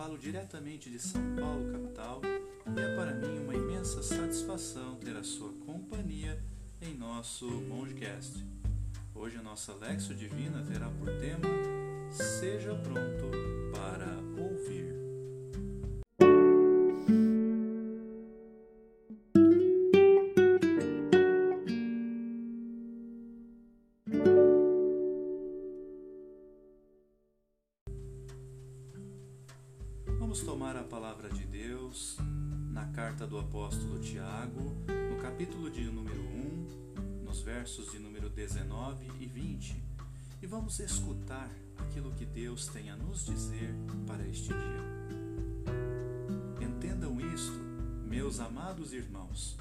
falo diretamente de São Paulo, capital, e é para mim uma imensa satisfação ter a sua companhia em nosso Mongecast. Hoje a nossa Lexo Divina terá por tema Seja pronto para ouvir. Vamos tomar a palavra de Deus na carta do apóstolo Tiago, no capítulo de número 1, nos versos de número 19 e 20, e vamos escutar aquilo que Deus tem a nos dizer para este dia. Entendam isto, meus amados irmãos.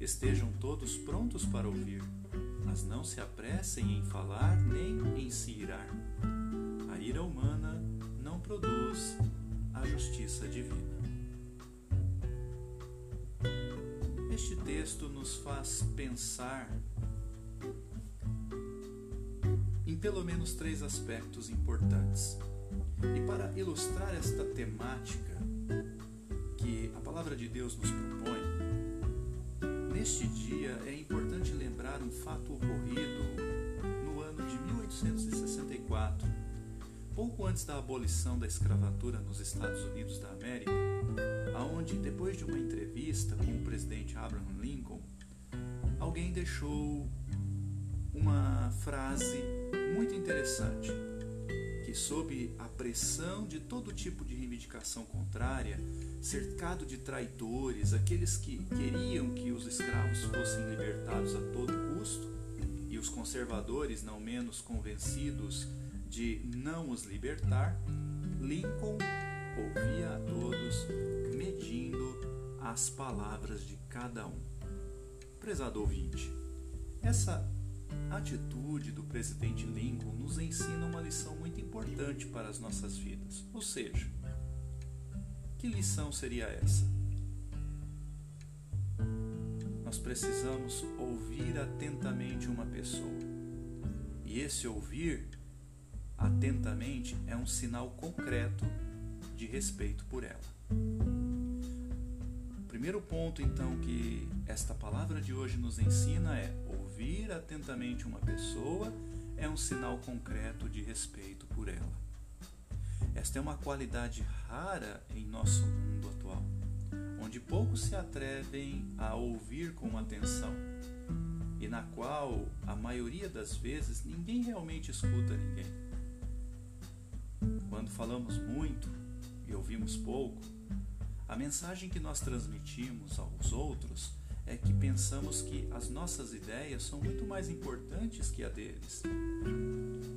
Estejam todos prontos para ouvir, mas não se apressem em falar nem em se irar. A ira humana não produz a justiça divina. Este texto nos faz pensar em pelo menos três aspectos importantes. E para ilustrar esta temática que a palavra de Deus nos propõe, neste dia é importante lembrar um fato ocorrido no ano de 1864 pouco antes da abolição da escravatura nos Estados Unidos da América, aonde depois de uma entrevista com o presidente Abraham Lincoln, alguém deixou uma frase muito interessante, que sob a pressão de todo tipo de reivindicação contrária, cercado de traidores, aqueles que queriam que os escravos fossem libertados a todo custo, e os conservadores não menos convencidos de não os libertar, Lincoln ouvia a todos, medindo as palavras de cada um. Prezado ouvinte, essa atitude do presidente Lincoln nos ensina uma lição muito importante para as nossas vidas. Ou seja, que lição seria essa? Nós precisamos ouvir atentamente uma pessoa. E esse ouvir atentamente é um sinal concreto de respeito por ela. O primeiro ponto, então, que esta palavra de hoje nos ensina é: ouvir atentamente uma pessoa é um sinal concreto de respeito por ela. Esta é uma qualidade rara em nosso mundo atual, onde poucos se atrevem a ouvir com atenção e na qual, a maioria das vezes, ninguém realmente escuta ninguém. Quando falamos muito e ouvimos pouco, a mensagem que nós transmitimos aos outros é que pensamos que as nossas ideias são muito mais importantes que a deles.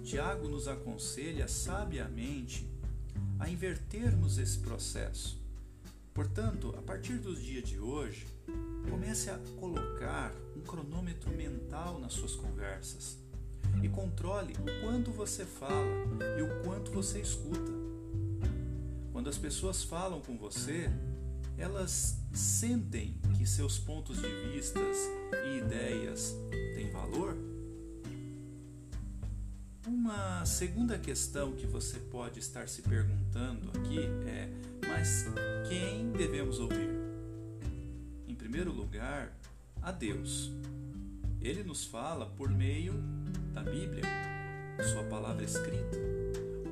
Tiago nos aconselha sabiamente a invertermos esse processo. Portanto, a partir do dia de hoje, comece a colocar um cronômetro mental nas suas conversas e controle o quanto você fala e o quanto você escuta. Quando as pessoas falam com você, elas sentem que seus pontos de vistas e ideias têm valor? Uma segunda questão que você pode estar se perguntando aqui é: mas quem devemos ouvir? Em primeiro lugar, a Deus. Ele nos fala por meio da Bíblia, Sua palavra escrita.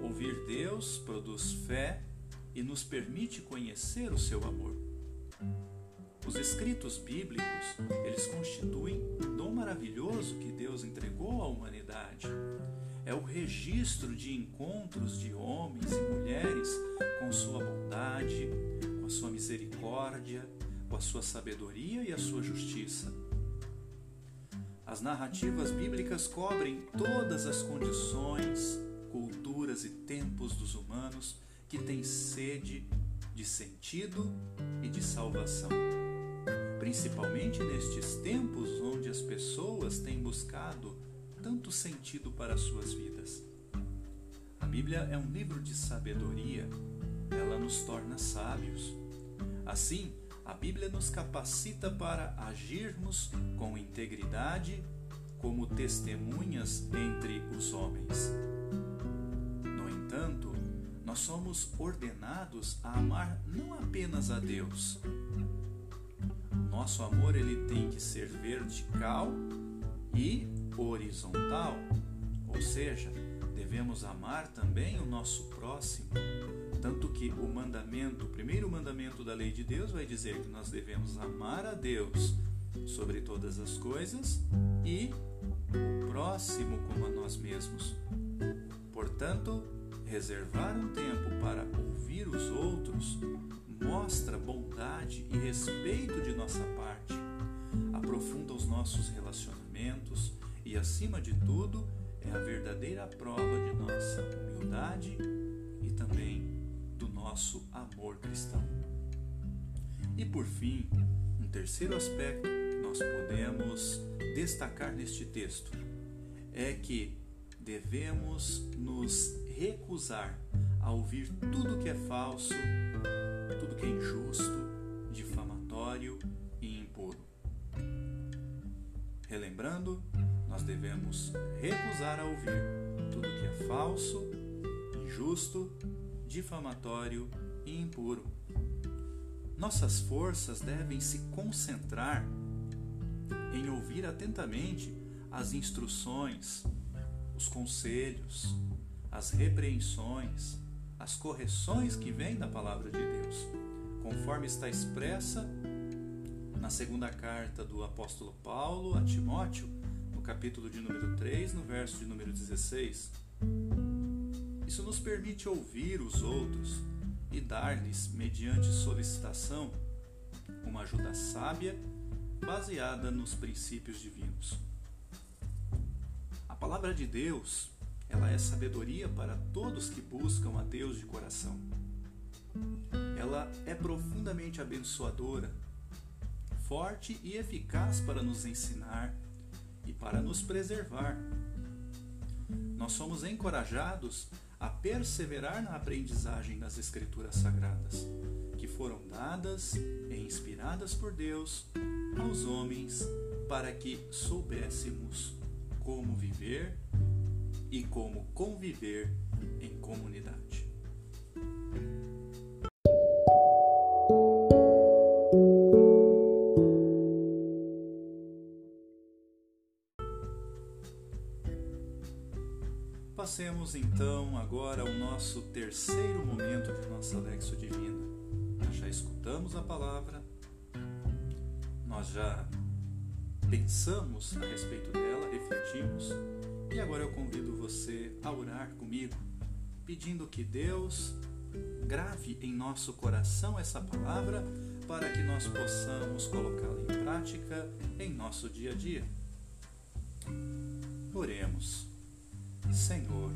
Ouvir Deus produz fé e nos permite conhecer o seu amor. Os escritos bíblicos, eles constituem um dom maravilhoso que Deus entregou à humanidade. É o registro de encontros de homens e mulheres com sua bondade, com a sua misericórdia, com a sua sabedoria e a sua justiça. As narrativas bíblicas cobrem todas as condições, culturas e tempos dos humanos que têm sede de sentido e de salvação. Principalmente nestes tempos onde as pessoas têm buscado tanto sentido para suas vidas. A Bíblia é um livro de sabedoria, ela nos torna sábios. Assim, a Bíblia nos capacita para agirmos com integridade como testemunhas entre os homens. nós somos ordenados a amar não apenas a Deus. Nosso amor ele tem que ser vertical e horizontal, ou seja, devemos amar também o nosso próximo. Tanto que o mandamento, o primeiro mandamento da lei de Deus vai dizer que nós devemos amar a Deus sobre todas as coisas e o próximo como a nós mesmos. Portanto, reservar um tempo para ouvir os outros mostra bondade e respeito de nossa parte, aprofunda os nossos relacionamentos e, acima de tudo, é a verdadeira prova de nossa humildade E por fim, um terceiro aspecto que nós podemos destacar neste texto é que devemos nos recusar a ouvir tudo que é falso, tudo que é injusto, difamatório e impuro. Relembrando, nós devemos recusar a ouvir tudo que é falso, injusto, difamatório e impuro. Nossas forças devem se concentrar em ouvir atentamente as instruções, os conselhos, as repreensões, as correções que vêm da palavra de Deus, conforme está expressa na segunda carta do apóstolo Paulo a Timóteo, no capítulo de número 3, no verso de número 16. Isso nos permite ouvir os outros e dar-lhes, mediante solicitação, uma ajuda sábia baseada nos princípios divinos. A palavra de Deus ela é sabedoria para todos que buscam a Deus de coração. Ela é profundamente abençoadora, forte e eficaz para nos ensinar e para nos preservar. Nós somos encorajados a perseverar na aprendizagem das Escrituras Sagradas, que foram dadas e inspiradas por Deus aos homens para que soubéssemos como viver e como conviver em comunidade. Passemos então agora ao nosso terceiro momento de nossa Lexo Divina. Nós já escutamos a palavra, nós já pensamos a respeito dela, refletimos e agora eu convido você a orar comigo, pedindo que Deus grave em nosso coração essa palavra para que nós possamos colocá-la em prática em nosso dia a dia. Oremos. Senhor,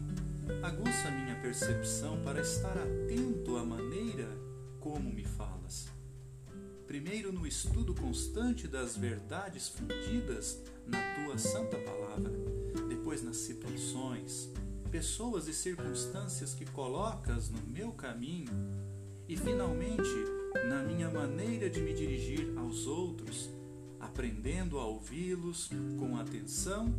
aguça minha percepção para estar atento à maneira como me falas. Primeiro no estudo constante das verdades fundidas na tua santa palavra depois nas situações, pessoas e circunstâncias que colocas no meu caminho e finalmente na minha maneira de me dirigir aos outros, aprendendo a ouvi-los com atenção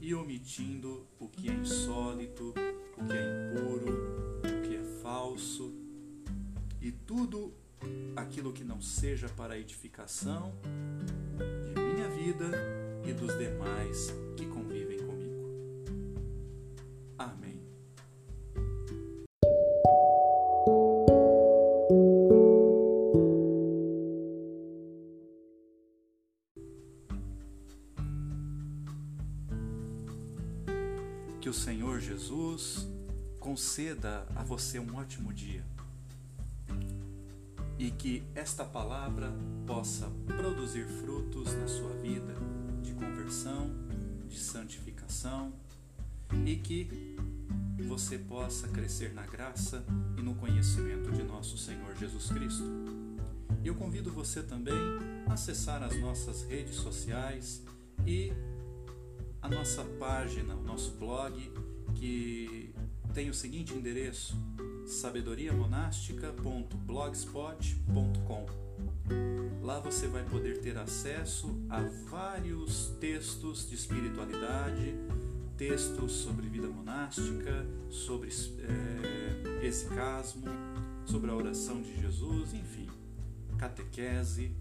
e omitindo o que é insólito, o que é impuro, o que é falso e tudo aquilo que não seja para a edificação de minha vida e dos demais que Jesus conceda a você um ótimo dia e que esta palavra possa produzir frutos na sua vida de conversão, de santificação e que você possa crescer na graça e no conhecimento de nosso Senhor Jesus Cristo. Eu convido você também a acessar as nossas redes sociais e a nossa página, o nosso blog, que tem o seguinte endereço: sabedoriamonástica.blogspot.com. Lá você vai poder ter acesso a vários textos de espiritualidade, textos sobre vida monástica, sobre é, sobre a oração de Jesus, enfim, catequese,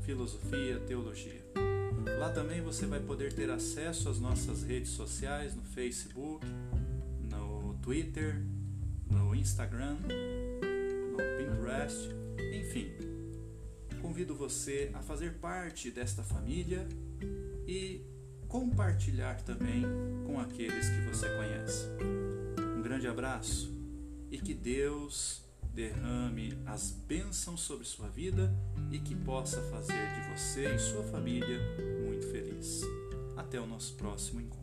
filosofia, teologia. Lá também você vai poder ter acesso às nossas redes sociais no Facebook, no Twitter, no Instagram, no Pinterest, enfim. Convido você a fazer parte desta família e compartilhar também com aqueles que você conhece. Um grande abraço e que Deus derrame as bênçãos sobre sua vida e que possa fazer de você e sua família muito feliz. Até o nosso próximo encontro.